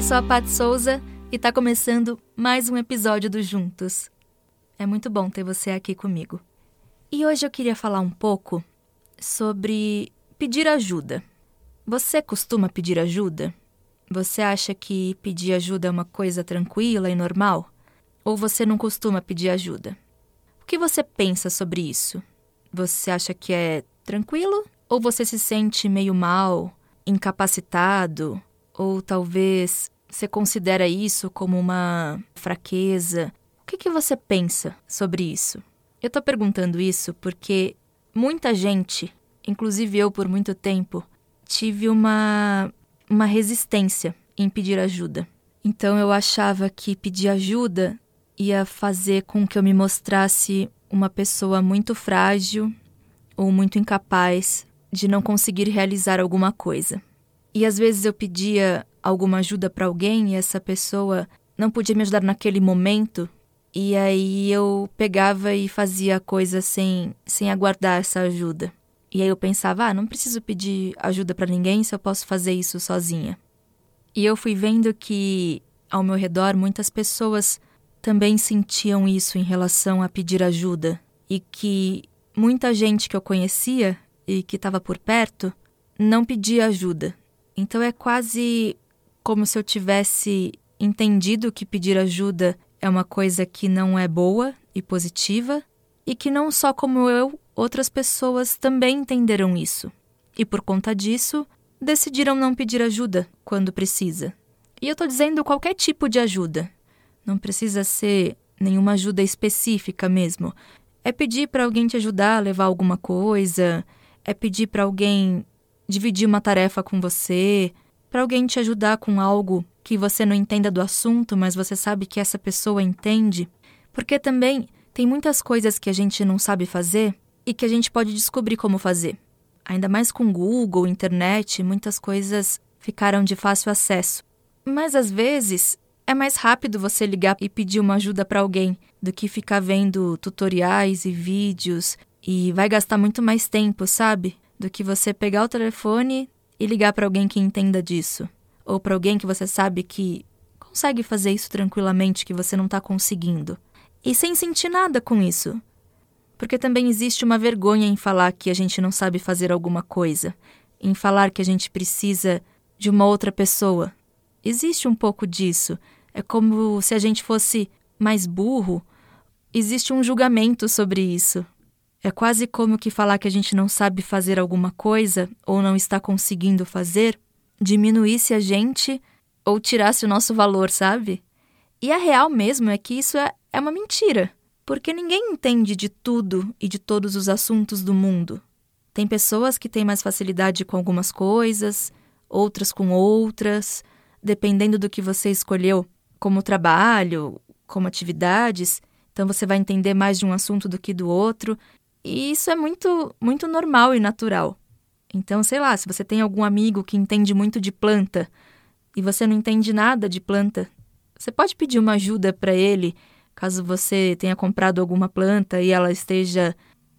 Eu sou a Pat Souza e tá começando mais um episódio do Juntos. É muito bom ter você aqui comigo. E hoje eu queria falar um pouco sobre pedir ajuda. Você costuma pedir ajuda? Você acha que pedir ajuda é uma coisa tranquila e normal? Ou você não costuma pedir ajuda? O que você pensa sobre isso? Você acha que é tranquilo? Ou você se sente meio mal, incapacitado? Ou talvez você considera isso como uma fraqueza? O que, que você pensa sobre isso? Eu estou perguntando isso porque muita gente, inclusive eu por muito tempo, tive uma, uma resistência em pedir ajuda. Então eu achava que pedir ajuda ia fazer com que eu me mostrasse uma pessoa muito frágil ou muito incapaz de não conseguir realizar alguma coisa. E às vezes eu pedia alguma ajuda para alguém e essa pessoa não podia me ajudar naquele momento, e aí eu pegava e fazia a coisa sem, sem aguardar essa ajuda. E aí eu pensava, ah, não preciso pedir ajuda para ninguém se eu posso fazer isso sozinha. E eu fui vendo que ao meu redor muitas pessoas também sentiam isso em relação a pedir ajuda e que muita gente que eu conhecia e que estava por perto não pedia ajuda. Então é quase como se eu tivesse entendido que pedir ajuda é uma coisa que não é boa e positiva e que não só como eu, outras pessoas também entenderam isso. E por conta disso, decidiram não pedir ajuda quando precisa. E eu estou dizendo qualquer tipo de ajuda. Não precisa ser nenhuma ajuda específica mesmo. É pedir para alguém te ajudar a levar alguma coisa, é pedir para alguém dividir uma tarefa com você, para alguém te ajudar com algo que você não entenda do assunto, mas você sabe que essa pessoa entende. Porque também tem muitas coisas que a gente não sabe fazer e que a gente pode descobrir como fazer. Ainda mais com Google, internet, muitas coisas ficaram de fácil acesso. Mas às vezes é mais rápido você ligar e pedir uma ajuda para alguém do que ficar vendo tutoriais e vídeos e vai gastar muito mais tempo, sabe? Do que você pegar o telefone e ligar para alguém que entenda disso, ou para alguém que você sabe que consegue fazer isso tranquilamente que você não está conseguindo. E sem sentir nada com isso. Porque também existe uma vergonha em falar que a gente não sabe fazer alguma coisa, em falar que a gente precisa de uma outra pessoa. Existe um pouco disso. É como se a gente fosse mais burro. Existe um julgamento sobre isso. É quase como que falar que a gente não sabe fazer alguma coisa ou não está conseguindo fazer diminuísse a gente ou tirasse o nosso valor, sabe? E a real mesmo é que isso é, é uma mentira, porque ninguém entende de tudo e de todos os assuntos do mundo. Tem pessoas que têm mais facilidade com algumas coisas, outras com outras, dependendo do que você escolheu como trabalho, como atividades, então você vai entender mais de um assunto do que do outro, e isso é muito muito normal e natural. Então, sei lá, se você tem algum amigo que entende muito de planta e você não entende nada de planta, você pode pedir uma ajuda para ele, caso você tenha comprado alguma planta e ela esteja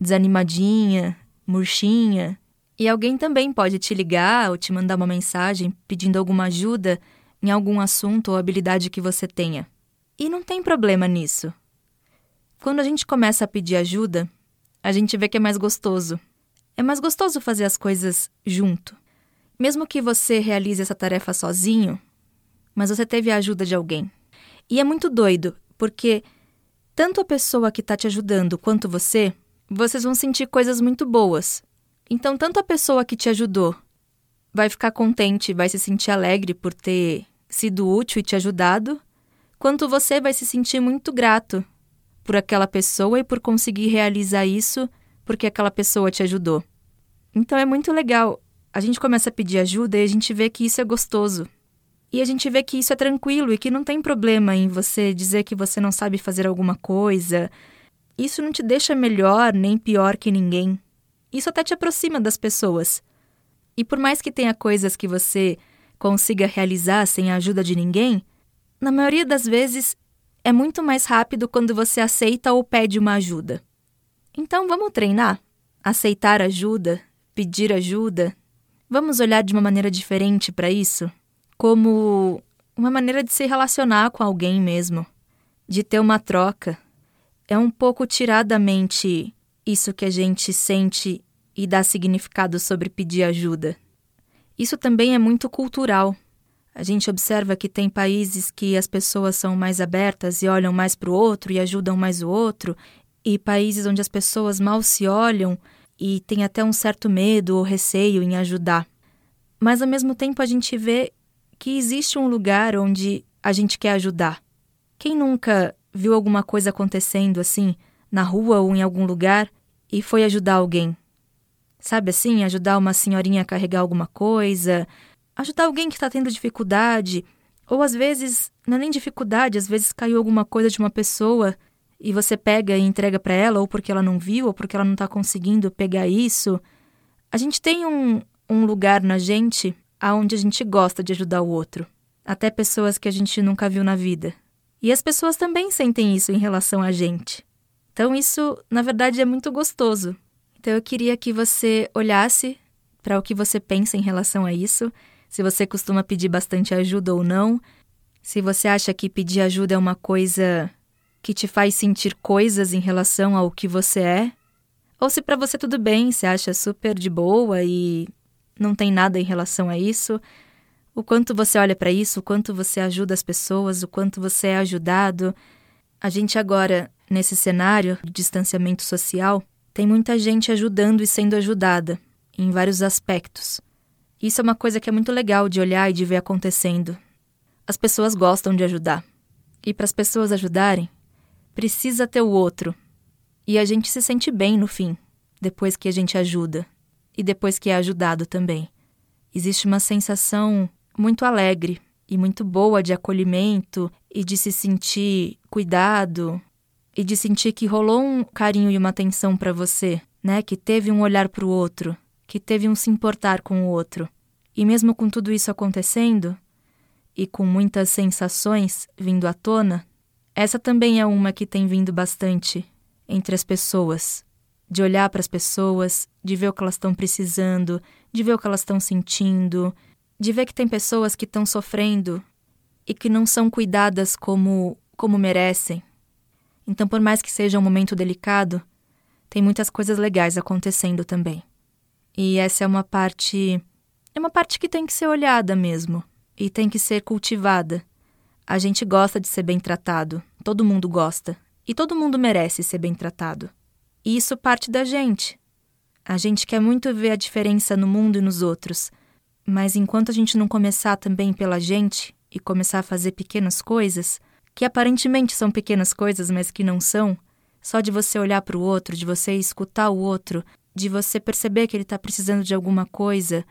desanimadinha, murchinha. E alguém também pode te ligar ou te mandar uma mensagem pedindo alguma ajuda em algum assunto ou habilidade que você tenha. E não tem problema nisso. Quando a gente começa a pedir ajuda, a gente vê que é mais gostoso. É mais gostoso fazer as coisas junto. Mesmo que você realize essa tarefa sozinho, mas você teve a ajuda de alguém. E é muito doido, porque tanto a pessoa que está te ajudando quanto você, vocês vão sentir coisas muito boas. Então, tanto a pessoa que te ajudou vai ficar contente, vai se sentir alegre por ter sido útil e te ajudado, quanto você vai se sentir muito grato por aquela pessoa e por conseguir realizar isso porque aquela pessoa te ajudou. Então é muito legal. A gente começa a pedir ajuda e a gente vê que isso é gostoso. E a gente vê que isso é tranquilo e que não tem problema em você dizer que você não sabe fazer alguma coisa. Isso não te deixa melhor nem pior que ninguém. Isso até te aproxima das pessoas. E por mais que tenha coisas que você consiga realizar sem a ajuda de ninguém, na maioria das vezes é muito mais rápido quando você aceita ou pede uma ajuda. Então vamos treinar? Aceitar ajuda, pedir ajuda. Vamos olhar de uma maneira diferente para isso? Como uma maneira de se relacionar com alguém mesmo, de ter uma troca. É um pouco tirar da mente isso que a gente sente e dar significado sobre pedir ajuda. Isso também é muito cultural. A gente observa que tem países que as pessoas são mais abertas e olham mais para o outro e ajudam mais o outro, e países onde as pessoas mal se olham e têm até um certo medo ou receio em ajudar. Mas ao mesmo tempo a gente vê que existe um lugar onde a gente quer ajudar. Quem nunca viu alguma coisa acontecendo assim, na rua ou em algum lugar, e foi ajudar alguém? Sabe assim, ajudar uma senhorinha a carregar alguma coisa, ajudar alguém que está tendo dificuldade, ou às vezes, não é nem dificuldade, às vezes caiu alguma coisa de uma pessoa e você pega e entrega para ela, ou porque ela não viu, ou porque ela não está conseguindo pegar isso. A gente tem um, um lugar na gente aonde a gente gosta de ajudar o outro, até pessoas que a gente nunca viu na vida. E as pessoas também sentem isso em relação a gente. Então isso, na verdade, é muito gostoso. Então eu queria que você olhasse para o que você pensa em relação a isso, se você costuma pedir bastante ajuda ou não, se você acha que pedir ajuda é uma coisa que te faz sentir coisas em relação ao que você é, ou se para você tudo bem, você acha super de boa e não tem nada em relação a isso. O quanto você olha para isso, o quanto você ajuda as pessoas, o quanto você é ajudado. A gente agora, nesse cenário de distanciamento social, tem muita gente ajudando e sendo ajudada, em vários aspectos. Isso é uma coisa que é muito legal de olhar e de ver acontecendo. As pessoas gostam de ajudar. E para as pessoas ajudarem, precisa ter o outro. E a gente se sente bem no fim, depois que a gente ajuda e depois que é ajudado também. Existe uma sensação muito alegre e muito boa de acolhimento e de se sentir cuidado e de sentir que rolou um carinho e uma atenção para você, né? Que teve um olhar para o outro, que teve um se importar com o outro. E mesmo com tudo isso acontecendo e com muitas sensações vindo à tona, essa também é uma que tem vindo bastante entre as pessoas de olhar para as pessoas, de ver o que elas estão precisando, de ver o que elas estão sentindo, de ver que tem pessoas que estão sofrendo e que não são cuidadas como como merecem. Então, por mais que seja um momento delicado, tem muitas coisas legais acontecendo também. E essa é uma parte é uma parte que tem que ser olhada mesmo e tem que ser cultivada. A gente gosta de ser bem tratado, todo mundo gosta, e todo mundo merece ser bem tratado. E isso parte da gente. A gente quer muito ver a diferença no mundo e nos outros, mas enquanto a gente não começar também pela gente e começar a fazer pequenas coisas, que aparentemente são pequenas coisas, mas que não são, só de você olhar para o outro, de você escutar o outro, de você perceber que ele está precisando de alguma coisa,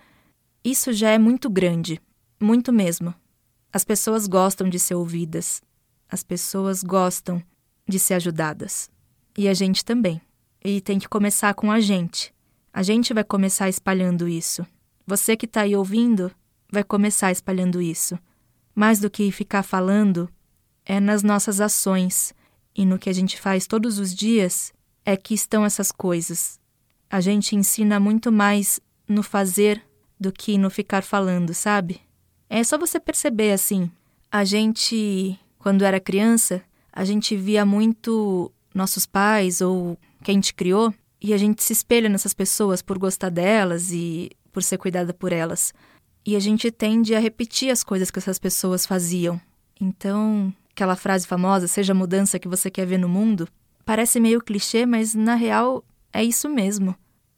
isso já é muito grande, muito mesmo. As pessoas gostam de ser ouvidas, as pessoas gostam de ser ajudadas. E a gente também. E tem que começar com a gente. A gente vai começar espalhando isso. Você que está aí ouvindo vai começar espalhando isso. Mais do que ficar falando, é nas nossas ações e no que a gente faz todos os dias é que estão essas coisas. A gente ensina muito mais no fazer do que no ficar falando, sabe? É só você perceber assim. A gente, quando era criança, a gente via muito nossos pais ou quem te criou, e a gente se espelha nessas pessoas por gostar delas e por ser cuidada por elas. E a gente tende a repetir as coisas que essas pessoas faziam. Então, aquela frase famosa, seja a mudança que você quer ver no mundo, parece meio clichê, mas na real é isso mesmo.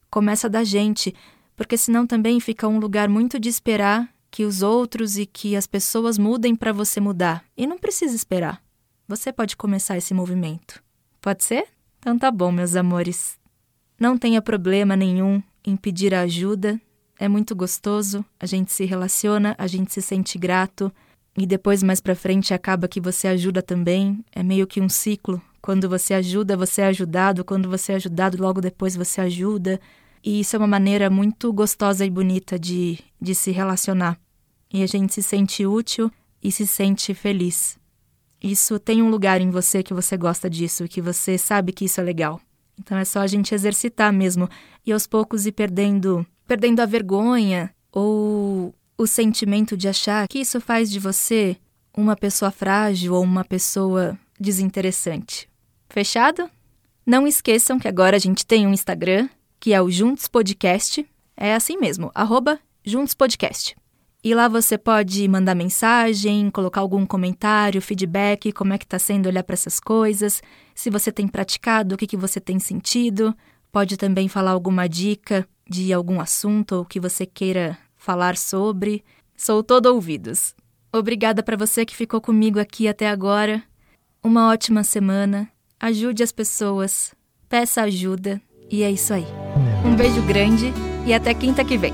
Começa da gente, porque senão também fica um lugar muito de esperar que os outros e que as pessoas mudem para você mudar. E não precisa esperar. Você pode começar esse movimento. Pode ser? Então tá bom, meus amores. Não tenha problema nenhum em pedir ajuda. É muito gostoso, a gente se relaciona, a gente se sente grato e depois mais para frente acaba que você ajuda também. É meio que um ciclo. Quando você ajuda, você é ajudado, quando você é ajudado, logo depois você ajuda. E isso é uma maneira muito gostosa e bonita de, de se relacionar. E a gente se sente útil e se sente feliz. Isso tem um lugar em você que você gosta disso, que você sabe que isso é legal. Então é só a gente exercitar mesmo e aos poucos ir perdendo, perdendo a vergonha ou o sentimento de achar que isso faz de você uma pessoa frágil ou uma pessoa desinteressante. Fechado? Não esqueçam que agora a gente tem um Instagram, que é o Juntos Podcast. É assim mesmo, arroba Juntos Podcast. E lá você pode mandar mensagem, colocar algum comentário, feedback, como é que está sendo olhar para essas coisas, se você tem praticado, o que, que você tem sentido. Pode também falar alguma dica de algum assunto ou que você queira falar sobre. Sou todo ouvidos. Obrigada para você que ficou comigo aqui até agora. Uma ótima semana. Ajude as pessoas. Peça ajuda. E é isso aí. Um beijo grande e até quinta que vem.